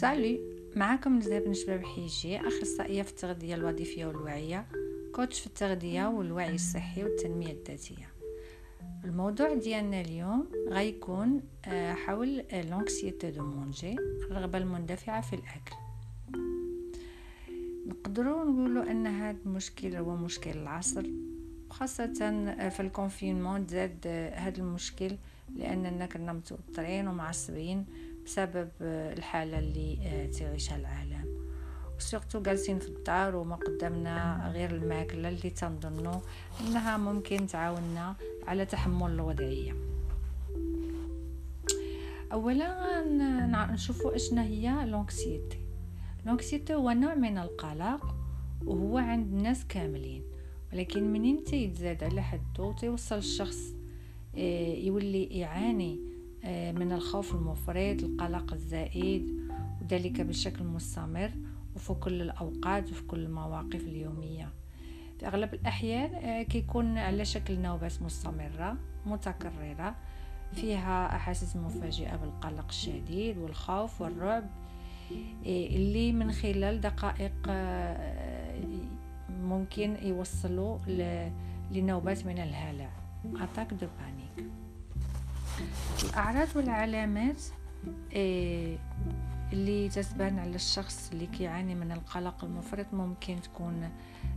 سالي معاكم نزهة بن شباب حيجي أخصائية في التغذية الوظيفية والوعية coach في التغذية والوعي الصحي والتنمية الذاتية. الموضوع ديالنا اليوم غيكون آه، حول l'anxiété de manger الرغبة المندفعة في الأكل. نقدروا نقولوا أن هذا المشكل هو مشكل العصر خاصة في ال confinement زاد هذا المشكل لأننا كنا متوترين ومعصبين. بسبب الحالة اللي آه، تعيشها العالم. و surtout جالسين في الدار وما قدامنا غير الماكلة اللي تنظنوا إنها ممكن تعاوننا على تحمل الوضعية. اولا نشوفوا أشنا هي l'anxiété. l'anxiété هو نوع من القلق وهو عند الناس كاملين ولكن منين تيتزاد على حدو تيوصل الشخص آه، يولي يعاني آه، من الخوف المفرط القلق الزائد وذلك بشكل مستمر وفي كل الأوقات وفي كل المواقف اليومية. في أغلب الأحيان آه، كيكون على شكل نوبات مستمرة متكررة فيها أحاسيس مفاجئة بالقلق الشديد والخوف والرعب آه، اللي من خلال دقائق ممكن يوصلوا لنوبات من الهلع. attaque de panique الأعراض والعلامات إيه اللي تتبان على الشخص اللي كيعاني من القلق المفرط ممكن تكون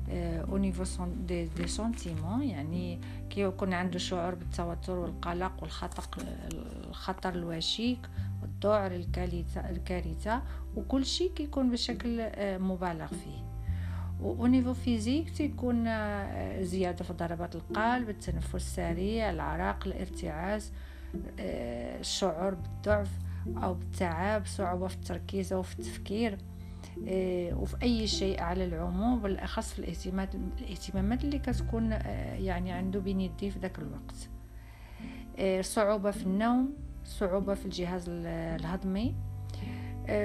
au niveau des, des sentiments يعني كيكون عنده شعور بالتوتر والقلق والخطر الخطر الوشيك والذعر الكارثه وكل شيء كيكون بشكل آه، مبالغ فيه. و نيفو فيزيك تيكون آه، زيادة في ضربات القلب التنفس السريع العرق الارتعاش. الشعور بالضعف أو بالتعب صعوبة في التركيز أو في التفكير آه، وفي أي شيء على العموم بالأخص في الاهتمامات الاهتمامات اللي كتكون آه، يعني عنده بين يديه في ذاك الوقت. آه، صعوبة في النوم صعوبة في الجهاز الهضمي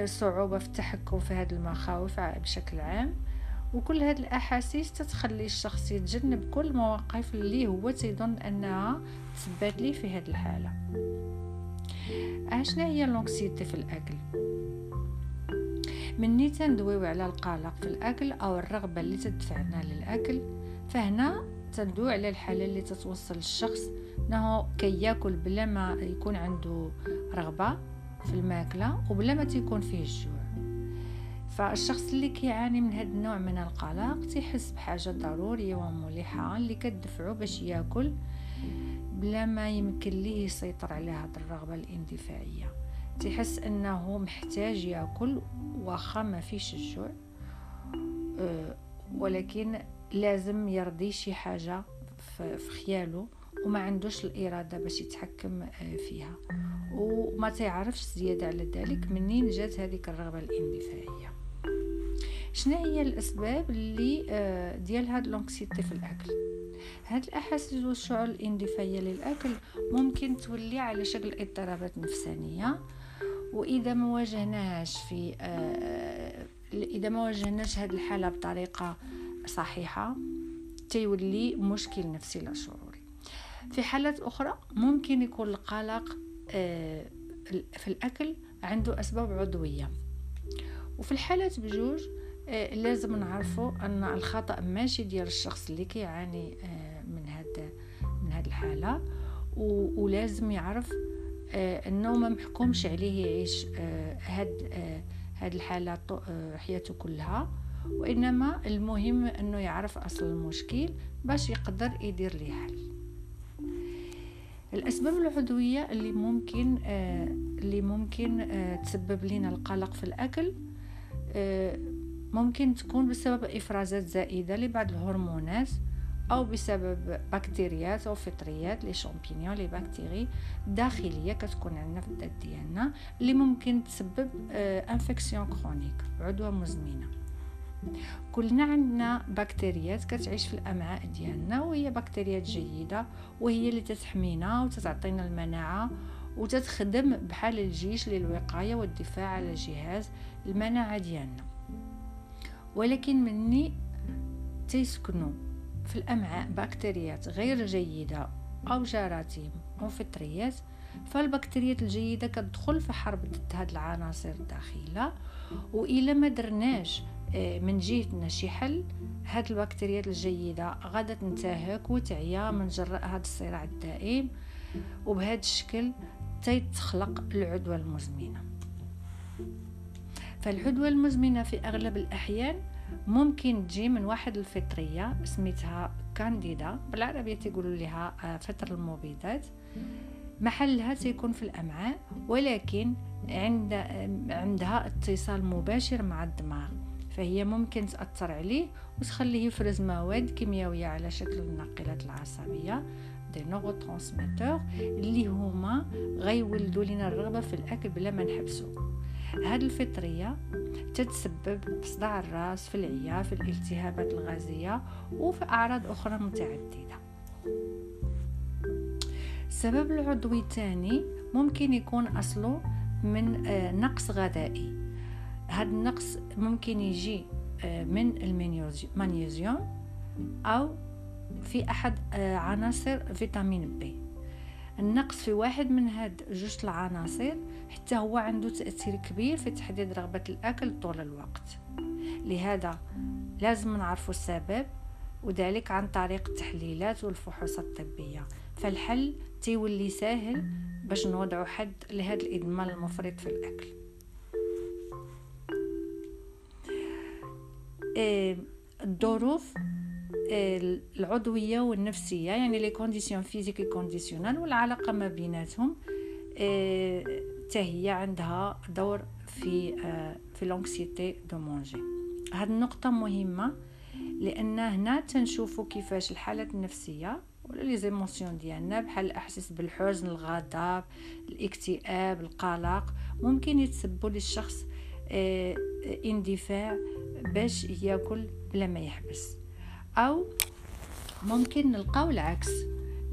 صعوبة في التحكم في هذه المخاوف بشكل عام. وكل هذه الأحاسيس تتخلي الشخص يتجنب كل المواقف اللي هو تيظن أنها تثبت لي في هذه الحالة. اشنا هي لونكسيتي في الأكل؟ مني تندويو على القلق في الأكل أو الرغبة اللي تدفعنا للأكل فهنا تندوي على الحالة اللي تتوصل الشخص إنه كي ياكل بلا ما يكون عنده رغبة في الماكلة وبلا ما تيكون فيه الجوع فالشخص اللي كيعاني من هذا النوع من القلق تيحس بحاجة ضرورية وملحه اللي كتدفعو باش ياكل بلا ما يمكن ليه يسيطر على هذه الرغبة الاندفاعية. تيحس أنه محتاج يأكل واخا ما فيش الجوع أه، ولكن لازم يرضي شي حاجة في خياله وما عندوش الإرادة باش يتحكم أه، فيها. وما تعرفش زيادة على ذلك منين جات هذيك الرغبة الاندفاعية. شنو هي الأسباب اللي آه، ديال هاد لونكسيتي في الأكل؟ هاد الاحاسيس والشعور الإندفاعية للأكل ممكن تولي على شكل اضطرابات نفسانية؟ وإذا ما واجهناهاش في آه، إذا ما واجهناش هاد الحالة بطريقة صحيحة تيولي مشكل نفسي لا شعوري. في حالات أخرى ممكن يكون القلق آه، في الأكل عنده أسباب عضوية. وفي الحالات بجوج لازم نعرفوا أن الخطأ ماشي ديال الشخص اللي كيعاني آه، من هذا من هذه الحالة. ولازم يعرف آه، أنه ما محكومش عليه يعيش هاد هاد الحالة حياته كلها. وإنما المهم أنه يعرف أصل المشكل باش يقدر يدير ليه حل. الأسباب العضوية اللي ممكن اللي ممكن تسبب لنا القلق في الأكل ممكن تكون بسبب إفرازات زائدة لبعض الهرمونات أو بسبب بكتيريات أو فطريات لي شامبينيون لي بكتيري داخلية كتكون عندنا في الذات ديالنا اللي ممكن تسبب إنفكسيون آه، كرونيك عدوى مزمنة. كلنا عندنا بكتيريات كتعيش في الأمعاء ديالنا وهي بكتيريات جيدة وهي اللي تتحمينا وتتعطينا المناعة وتتخدم بحال الجيش للوقاية والدفاع على جهاز المناعة ديالنا. ولكن مني تيسكنوا في الأمعاء بكتيريات غير جيدة أو جراثيم أو فطريات فالبكتيريات الجيدة كتدخل في حرب ضد هاد العناصر الداخلة. وإلا ما درناش آه، من جهتنا شي حل هاد البكتيريات الجيدة غادا تنتهك وتعيا من جراء هاد الصراع الدائم. وبهذا الشكل تتخلق العدوى المزمنة. فالعدوى المزمنه في أغلب الأحيان ممكن تجي من واحد الفطرية سميتها كانديدا بالعربية تيقولوا لها آه، فطر المبيدات. محلها سيكون في الأمعاء ولكن عند عندها اتصال مباشر مع الدماغ فهي ممكن تأثر عليه وتخليه يفرز مواد كيميائية على شكل الناقلات العصبية دي نوروترانسميتور اللي هما غيولدوا لنا الرغبة في الأكل بلا ما نحبسو. هاد الفطرية تتسبب بصداع الراس في العيا في الالتهابات الغازية وفي أعراض أخرى متعددة. السبب العضوي الثاني ممكن يكون أصله من آه، نقص غذائي. هذا النقص ممكن يجي آه، من المغنيسيوم أو في أحد آه، عناصر فيتامين بي. النقص في واحد من هاد جوج العناصر حتى هو عنده تأثير كبير في تحديد رغبة الأكل طول الوقت. لهذا لازم نعرف السبب وذلك عن طريق التحليلات والفحوصات الطبية. فالحل تيولي ساهل باش نوضعوا حد لهذا الإدمان المفرط في الأكل. إيه، الظروف العضوية والنفسية يعني les conditions physiques conditionnelles والعلاقة ما بيناتهم. حتى هي عندها دور في آه، في l'anxiété de manger هاد النقطة مهمة لأن هنا تنشوفوا كيفاش الحالات النفسية ولا les émotions ديالنا بحال الاحساس بالحزن الغضب الاكتئاب القلق ممكن يتسببوا للشخص آه، اندفاع باش ياكل بلا ما يحبس. أو ممكن نلقاو العكس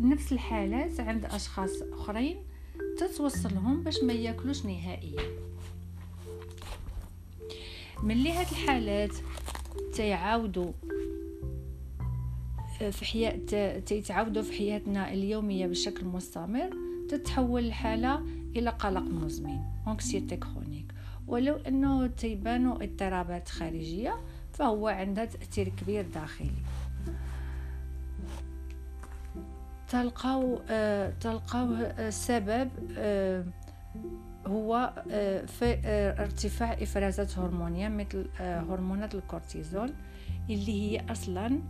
نفس الحالات عند أشخاص أخرين تتوصلهم باش ما ياكلوش نهائيا. ملي هاد الحالات تيعاودوا في حياة تيتعاودوا في حياتنا اليومية بشكل مستمر تتحول الحالة إلى قلق مزمن anxiété chronique ولو أنه تيبانوا اضطرابات خارجية فهو عندها تأثير كبير داخلي. تلقاو آه تلقاو السبب آه هو آه في آه ارتفاع إفرازات هرمونية مثل هرمونات الكورتيزول اللي هي أصلا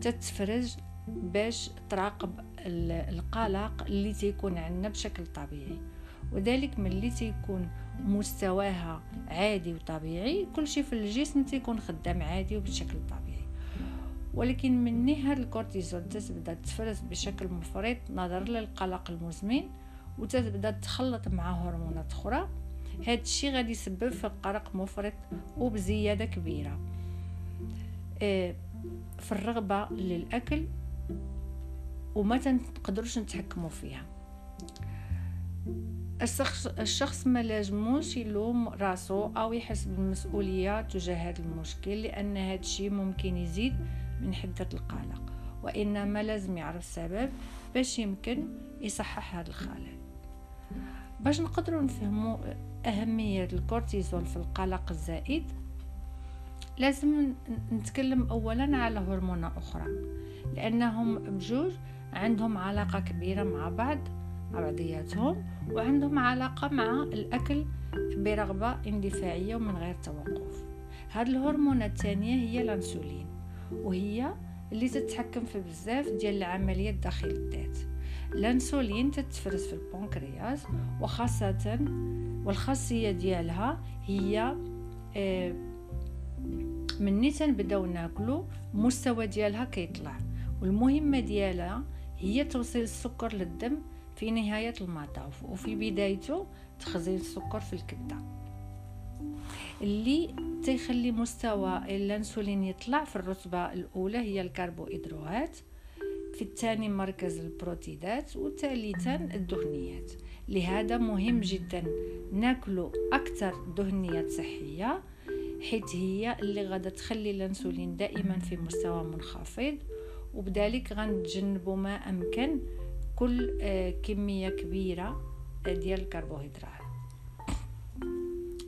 تتفرز باش تراقب القلق اللي تيكون عندنا بشكل طبيعي. وذلك ملي تيكون مستواها عادي وطبيعي كل شيء في الجسم تيكون خدام عادي وبشكل طبيعي. ولكن من هاد الكورتيزول تتبدا تفرز بشكل مفرط نظرا للقلق المزمن وتتبدا تخلط مع هرمونات أخرى. هاد الشيء غادي يسبب في قلق مفرط وبزياده كبيرة. آه، في الرغبة للأكل وما تنقدروش نتحكموا فيها. الشخص الشخص ما لازموش يلوم راسو أو يحس بالمسؤولية تجاه هذا المشكل لأن هذا الشيء ممكن يزيد من حدة القلق وإنما لازم يعرف السبب باش يمكن يصحح هذا الخلل. باش نقدروا نفهموا أهمية الكورتيزول في القلق الزائد لازم نتكلم اولا على هرمونات أخرى لأنهم بجوج عندهم علاقة كبيرة مع بعض مع بعضياتهم وعندهم علاقة مع الأكل برغبة اندفاعية ومن غير توقف. هاد الهرمونات الثانية هي الأنسولين. وهي اللي تتحكم في بزاف ديال العمليات داخل الذات. الانسولين تتفرز في البنكرياس وخاصة والخاصية ديالها هي آه، مني تنبداو ناكلو مستوى ديالها كيطلع. والمهمة ديالها هي توصيل السكر للدم في نهاية المطاف وفي بدايته تخزين السكر في الكبدة. اللي تيخلي مستوى الانسولين يطلع في الرتبة الأولى هي الكربوهيدرات في الثاني مركز البروتيدات وثالثا الدهنيات. لهذا مهم جدا ناكلو أكثر دهنيات صحية حيث هي اللي غادا تخلي الانسولين دائما في مستوى منخفض وبذلك غنتجنبوا ما أمكن كل آه، كمية كبيرة ديال الكربوهيدرات.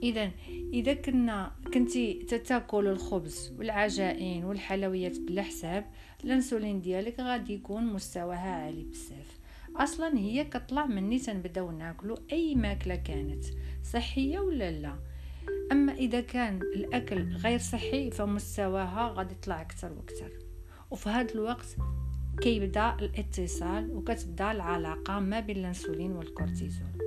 اذا إذا كنا كنتي تتاكل الخبز والعجائن والحلويات بلا حساب الانسولين ديالك غادي يكون مستواها عالي بزاف. أصلا هي كطلع مني تنبدأو ناكلو أي ماكلة كانت صحية ولا لا؟ أما إذا كان الأكل غير صحي فمستواها غادي يطلع أكثر وأكثر. وفي هذا الوقت كيبدأ الاتصال وكتبدأ العلاقة ما بين الانسولين والكورتيزول.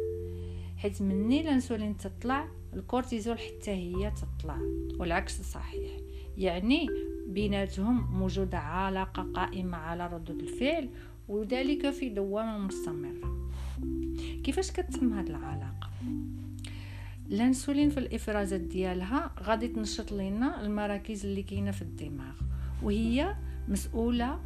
حيت مني الانسولين تطلع الكورتيزول حتى هي تطلع والعكس صحيح. يعني بيناتهم موجودة علاقة قائمة على ردود الفعل وذلك في دوامة مستمرة كيفاش كتتم هذه العلاقة؟ الانسولين في الإفرازات ديالها غادي تنشط لنا المراكز اللي كاينة في الدماغ وهي مسؤولة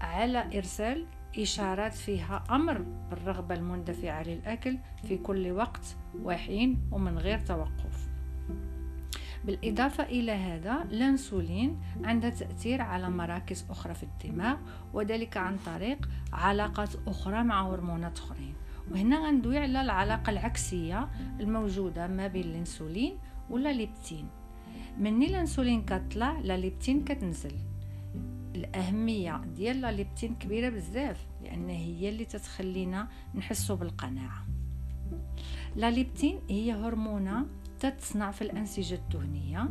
على إرسال إشارات فيها أمر بالرغبه المندفعة للأكل في كل وقت وحين ومن غير توقف. بالإضافة إلى هذا الأنسولين عنده تأثير على مراكز أخرى في الدماغ وذلك عن طريق علاقات أخرى مع هرمونات أخرين. وهنا غندوي على العلاقة العكسية الموجودة ما بين الأنسولين ولا ليبتين مني الأنسولين كطلع لا ليبتين كتنزل. الأهمية ديال لا ليبتين كبيرة بزاف لأن هي اللي تتخلينا نحسو بالقناعة. لا ليبتين هي هرمونة تتصنع في الأنسجة الدهنية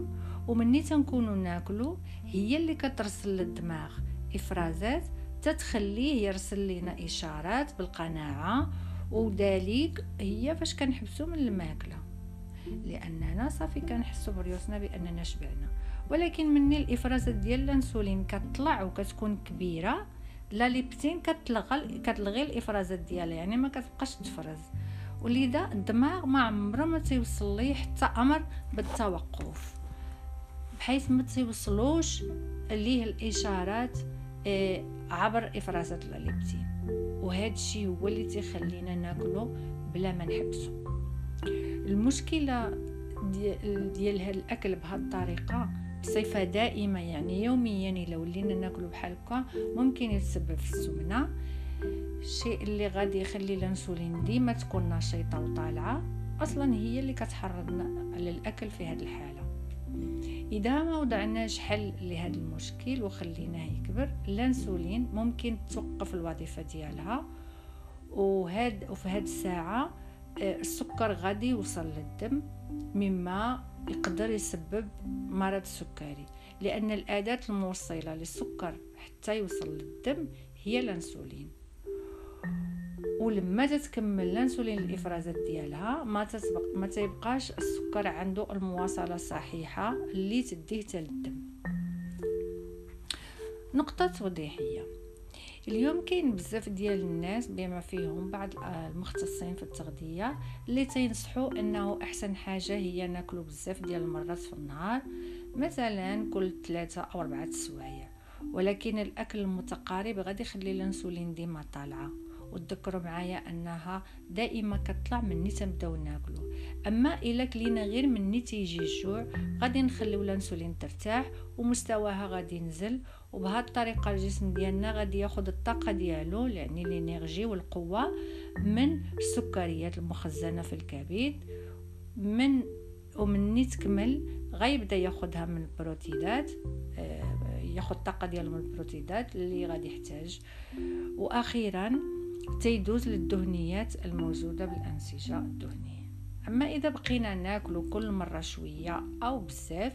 ومني تنكونو ناكلو هي اللي كترسل للدماغ إفرازات تتخليه يرسل لنا إشارات بالقناعة وذلك هي فاش كنحبسو من الماكلة. لأننا صافي كنحسو بريوسنا بأننا شبعنا. ولكن مني الافرازات ديال الانسولين كتطلع وكتكون كبيرة لا ليبتين كتلغى كتلغي الافرازات ديالها يعني ما كتبقاش تفرز. ولذا الدماغ ما عمره ما تيوصل ليه حتى أمر بالتوقف بحيث ما تيوصلوش ليه الإشارات آه، عبر إفرازات الليبتين وهذا الشيء هو اللي تيخلينا ناكلو بلا ما نحبسو. المشكلة ديال, هذا الأكل بهذه الطريقة بصفة دائمة يعني يوميا الا ولينا ناكلو بحال هكا ممكن يتسبب في السمنة الشيء اللي غادي يخلي الانسولين ديما تكون نشيطة وطالعة أصلا هي اللي كتحرضنا على الأكل في هذه الحالة. إذا ما وضعناش حل لهذا المشكل وخليناه يكبر الانسولين ممكن توقف الوظيفة ديالها وهاد وفي هاد الساعة السكر غادي يوصل للدم مما يقدر يسبب مرض السكري لأن الأداة الموصلة للسكر حتى يوصل للدم هي الأنسولين. ولما تتكمل الأنسولين الإفرازات ديالها ما تتبق ما تيبقاش السكر عنده المواصلة الصحيحة اللي تديه للدم. نقطة توضيحية. اليوم كاين بزاف ديال الناس بما فيهم بعض المختصين في التغذية اللي تينصحوا إنه أحسن حاجة هي ناكلو بزاف ديال المرات في النهار مثلا كل ثلاثة أو أربعة سوايع ولكن الأكل المتقارب غادي يخلي الإنسولين ديما طالعة. وتذكروا معايا أنها دائما كتطلع من تنبداو ناكلو. أما إلا كلينا غير من تيجي الجوع غادي نخليو الإنسولين ترتاح ومستواها غادي ينزل وبهذه الطريقة الجسم ديالنا غادي ياخذ الطاقة ديالو يعني الإنرجي والقوة من السكريات المخزنة في الكبد من ومن تكمل غيبدا ياخذها من البروتينات آه، ياخذ الطاقه ديالو من البروتينات اللي غادي يحتاج. وأخيرا تيدوز للدهنيات الموجودة بالأنسجة الدهنية. أما إذا بقينا ناكلو كل مرة شوية أو بزاف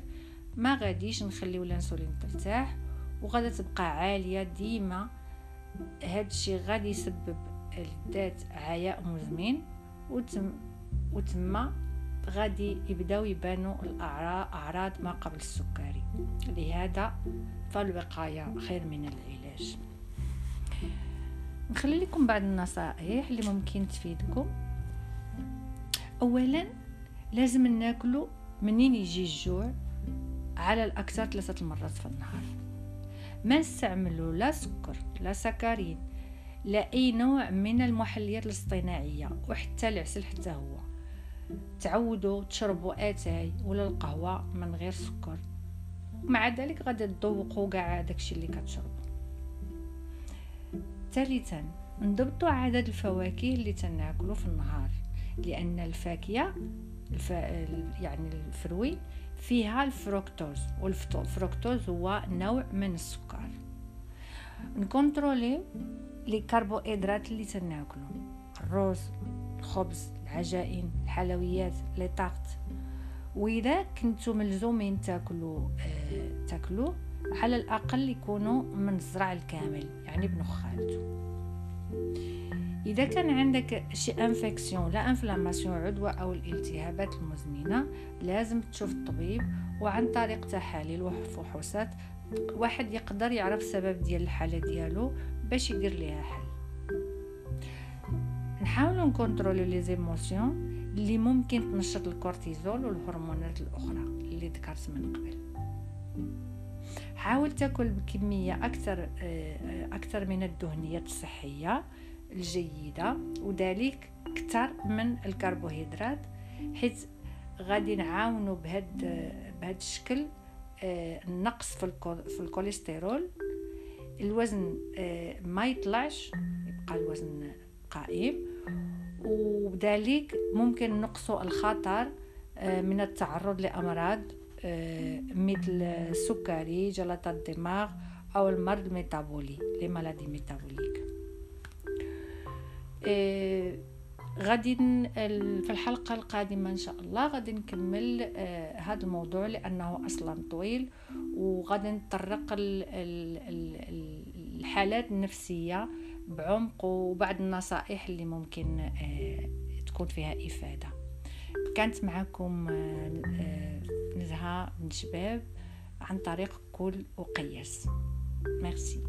ما غاديش نخليو الإنسولين ترتاح. وغادا تبقى عالية ديما. هاد الشيء غادي يسبب للذات عياء مزمن وتم وتما غادي يبداو يبانوا الاعراض ما قبل السكري. لهذا فالوقاية خير من العلاج. نخلي لكم بعض النصائح اللي ممكن تفيدكم. اولا لازم ناكلو منين يجي الجوع؟ على الأكثر ثلاثة المرات في النهار. ما نستعملوا لا سكر لا سكرين لا أي نوع من المحليات الاصطناعية وحتى العسل حتى هو. تعودوا تشربوا آتاي ولا القهوة من غير سكر. مع ذلك غادي تذوقوا كاع داكشي اللي كتشربوا. ثالثا نضبطوا عدد الفواكه اللي تناكلو في النهار لأن الفاكهة الف... يعني الفروي فيها الفركتوز والفركتوز هو نوع من السكر. ن contrôler les carbohydrates اللي تناكلو. الرز الخبز العجائن الحلويات les gâteaux وإذا كنتو ملزومين تاكلوا آه تاكلوا على الأقل يكونوا من الزرع الكامل يعني بنخالته إذا كان عندك شي infection لا inflammation عدوى أو الالتهابات المزمنة لازم تشوف الطبيب وعن طريق تحاليل وفحوصات واحد يقدر يعرف السبب ديال الحالة ديالو باش يدير ليها حل. نحاولوا ن contrôler les émotions اللي ممكن تنشط الكورتيزول والهرمونات الأخرى اللي ذكرت من قبل. حاول تاكل بكمية أكثر آه، أكثر من الدهنيات الصحية. الجيدة وذلك أكثر من الكربوهيدرات حيث غادي نعاونوا بهاد بهذا الشكل آه، النقص في الكوليسترول. الوزن آه، ما يطلعش يبقى الوزن قائم. وبذلك ممكن نقصوا الخطر آه، من التعرض لأمراض مثل السكري جلطة الدماغ أو المرض الميتابولي les maladies métaboliques. غادي في الحلقة القادمة إن شاء الله غادي نكمل آه هذا الموضوع لأنه أصلا طويل وغادي نطرق الحالات النفسية بعمق وبعض النصائح اللي ممكن آه تكون فيها إفادة. كانت معكم نزهة من شباب عن طريق كل وقياس ميرسي.